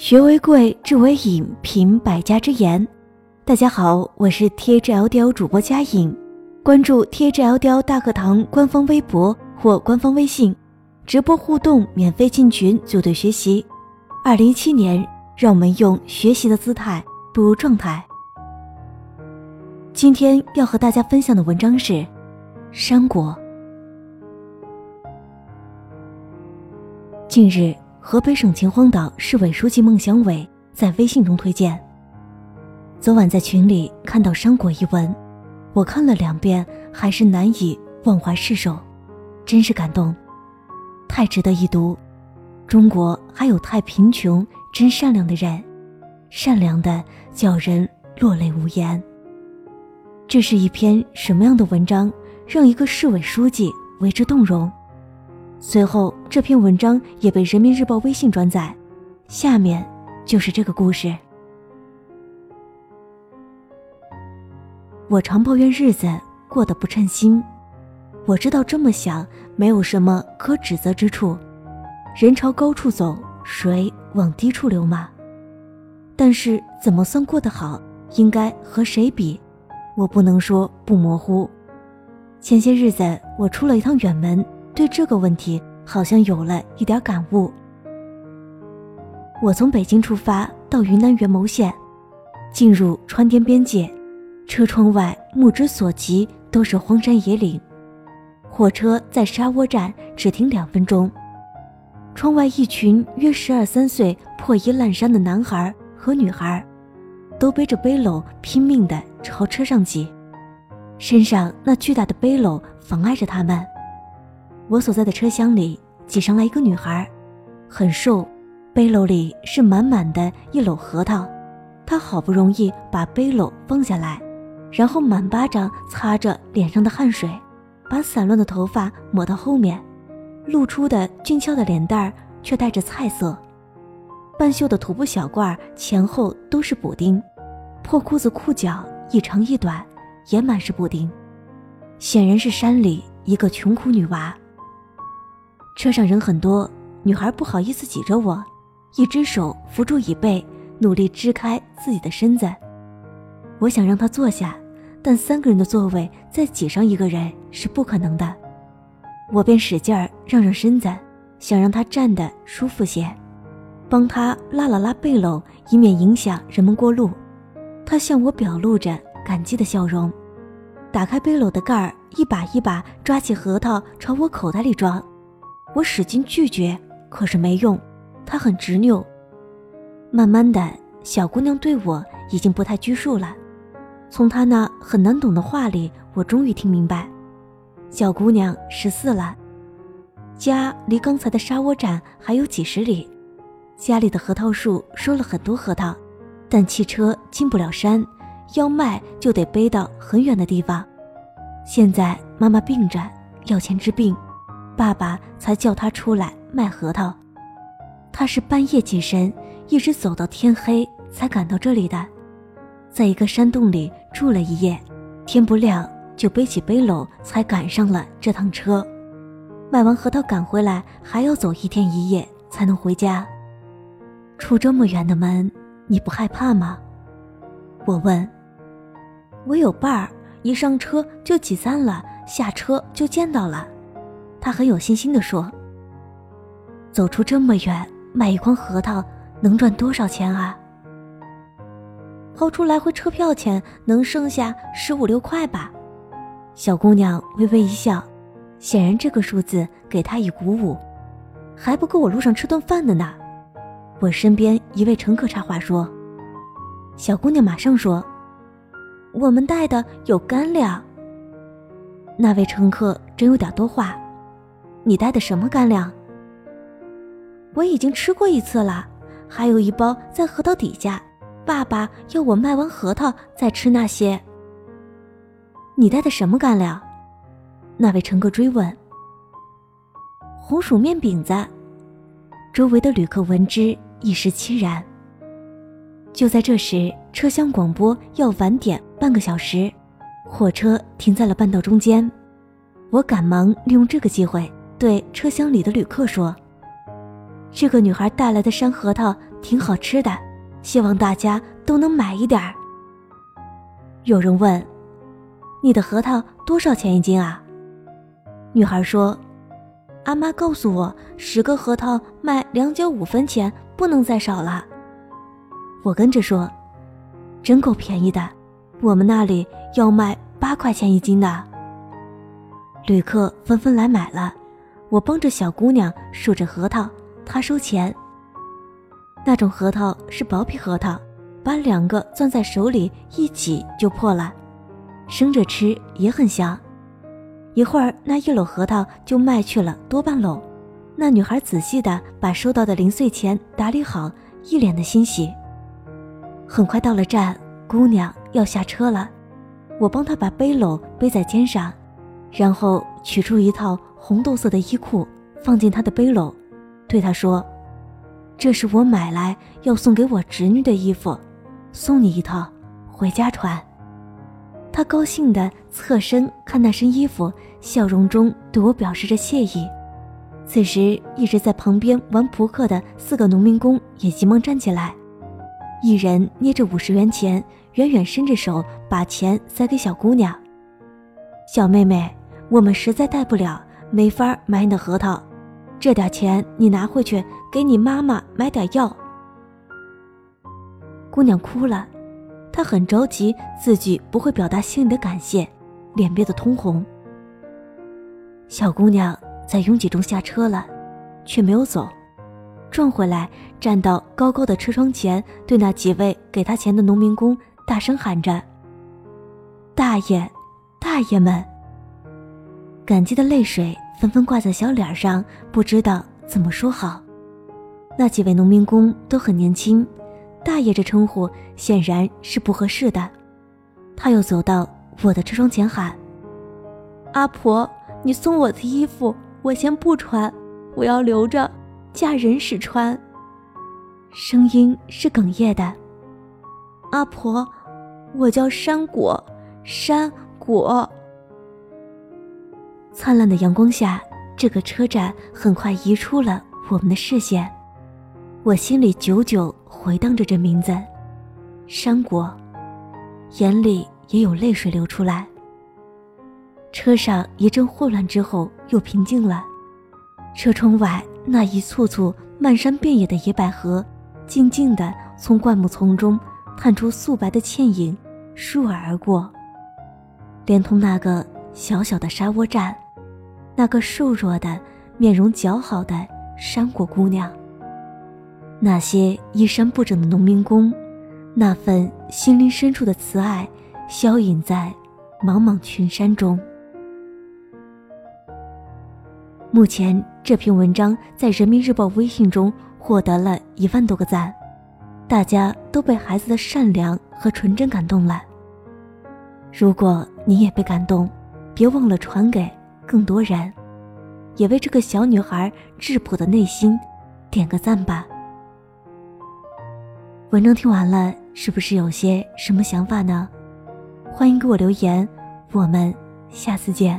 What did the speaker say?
学为贵，智为引，品百家之言。大家好，我是 T H L D L 主播佳颖，关注 T H L D L 大课堂官方微博或官方微信，直播互动，免费进群组队学习。二零一七年，让我们用学习的姿态步入状态。今天要和大家分享的文章是《山果》。近日，河北省秦皇岛市委书记孟祥伟在微信中推荐。昨晚在群里看到《山果》一文，我看了两遍，还是难以忘怀释手，真是感动，太值得一读。中国还有太贫穷、真善良的人，善良的叫人落泪无言。这是一篇什么样的文章，让一个市委书记为之动容？随后，这篇文章也被人民日报微信转载。下面就是这个故事。我常抱怨日子过得不称心，我知道这么想没有什么可指责之处。人朝高处走，水往低处流嘛。但是怎么算过得好，应该和谁比，我不能说不模糊。前些日子我出了一趟远门。对这个问题好像有了一点感悟。我从北京出发到云南元谋县，进入川滇边界，车窗外目之所及都是荒山野岭。火车在沙窝站只停两分钟，窗外一群约十二三岁破衣烂衫的男孩和女孩，都背着背篓拼命地朝车上挤，身上那巨大的背篓妨碍着他们。我所在的车厢里挤上来一个女孩，很瘦，背篓里是满满的一篓核桃。她好不容易把背篓放下来，然后满巴掌擦着脸上的汗水，把散乱的头发抹到后面，露出的俊俏的脸蛋儿却带着菜色。半袖的土布小褂前后都是补丁，破裤子裤脚一长一短，也满是补丁，显然是山里一个穷苦女娃。车上人很多，女孩不好意思挤着我，一只手扶住椅背，努力支开自己的身子。我想让她坐下，但三个人的座位再挤上一个人是不可能的。我便使劲儿让让身子，想让她站得舒服些，帮她拉了拉背篓，以免影响人们过路。她向我表露着感激的笑容，打开背篓的盖儿，一把一把抓起核桃朝我口袋里装。我使劲拒绝，可是没用，她很执拗。慢慢的，小姑娘对我已经不太拘束了。从她那很难懂的话里，我终于听明白，小姑娘十四了，家离刚才的沙窝站还有几十里，家里的核桃树收了很多核桃，但汽车进不了山，要卖就得背到很远的地方。现在妈妈病着，要钱治病。爸爸才叫他出来卖核桃，他是半夜起身，一直走到天黑才赶到这里的，在一个山洞里住了一夜，天不亮就背起背篓才赶上了这趟车。卖完核桃赶回来还要走一天一夜才能回家，出这么远的门，你不害怕吗？我问。我有伴儿，一上车就挤散了，下车就见到了。他很有信心地说：“走出这么远，买一筐核桃能赚多少钱啊？掏出来回车票钱，能剩下十五六块吧。”小姑娘微微一笑，显然这个数字给她以鼓舞，还不够我路上吃顿饭的呢。我身边一位乘客插话说：“小姑娘马上说，我们带的有干粮。”那位乘客真有点多话。你带的什么干粮？我已经吃过一次了，还有一包在核桃底下。爸爸要我卖完核桃再吃那些。你带的什么干粮？那位乘客追问。红薯面饼子。周围的旅客闻之一时凄然。就在这时，车厢广播要晚点半个小时，火车停在了半道中间。我赶忙利用这个机会。对车厢里的旅客说：“这个女孩带来的山核桃挺好吃的，希望大家都能买一点儿。”有人问：“你的核桃多少钱一斤啊？”女孩说：“阿妈告诉我，十个核桃卖两角五分钱，不能再少了。”我跟着说：“真够便宜的，我们那里要卖八块钱一斤的。”旅客纷纷来买了，我帮着小姑娘数着核桃，她收钱。那种核桃是薄皮核桃。把两个攥在手里一挤就破了，生着吃也很香。一会儿，那一篓核桃就卖去了多半篓。那女孩仔细的把收到的零碎钱打理好，一脸的欣喜。很快到了站，姑娘要下车了，我帮她把背篓背在肩上，然后取出一套红豆色的衣裤放进她的背篓，对她说：“这是我买来要送给我侄女的衣服。”送你一套，回家穿。他高兴地侧身看那身衣服，笑容中对我表示着谢意。此时，一直在旁边玩扑克的四个农民工也急忙站起来，一人捏着五十元钱，远远伸着手把钱塞给小姑娘。小妹妹，我们实在带不了，没法买你的核桃，这点钱你拿回去给你妈妈买点药。姑娘哭了，她很着急，自己不会表达心里的感谢，脸憋得通红。小姑娘在拥挤中下车了，却没有走，转回来站到高高的车窗前，对那几位给她钱的农民工大声喊着：“大爷，大爷们！”感激的泪水纷纷挂在小脸上，不知道怎么说好。那几位农民工都很年轻。大爷这称呼显然是不合适的，他又走到我的车窗前喊：“阿婆，你送我的衣服我先不穿，我要留着嫁人时穿。”声音是哽咽的。阿婆，我叫山果，山果。灿烂的阳光下，这个车站很快移出了我们的视线，我心里久久。回荡着这名字，山果，眼里也有泪水流出来。车上一阵混乱之后又平静了，车窗外那一簇簇漫山遍野的野百合，静静地从灌木丛中探出素白的倩影，倏尔而过，连同那个小小的沙窝站，那个瘦弱的、面容姣好的山果姑娘。那些衣衫不整的农民工，那份心灵深处的慈爱，消隐在茫茫群山中。目前这篇文章在人民日报微信中获得了一万多个赞，大家都被孩子的善良和纯真感动了。如果你也被感动，别忘了传给更多人，也为这个小女孩质朴的内心点个赞吧。文章听完了，是不是有些什么想法呢？欢迎给我留言，我们下次见。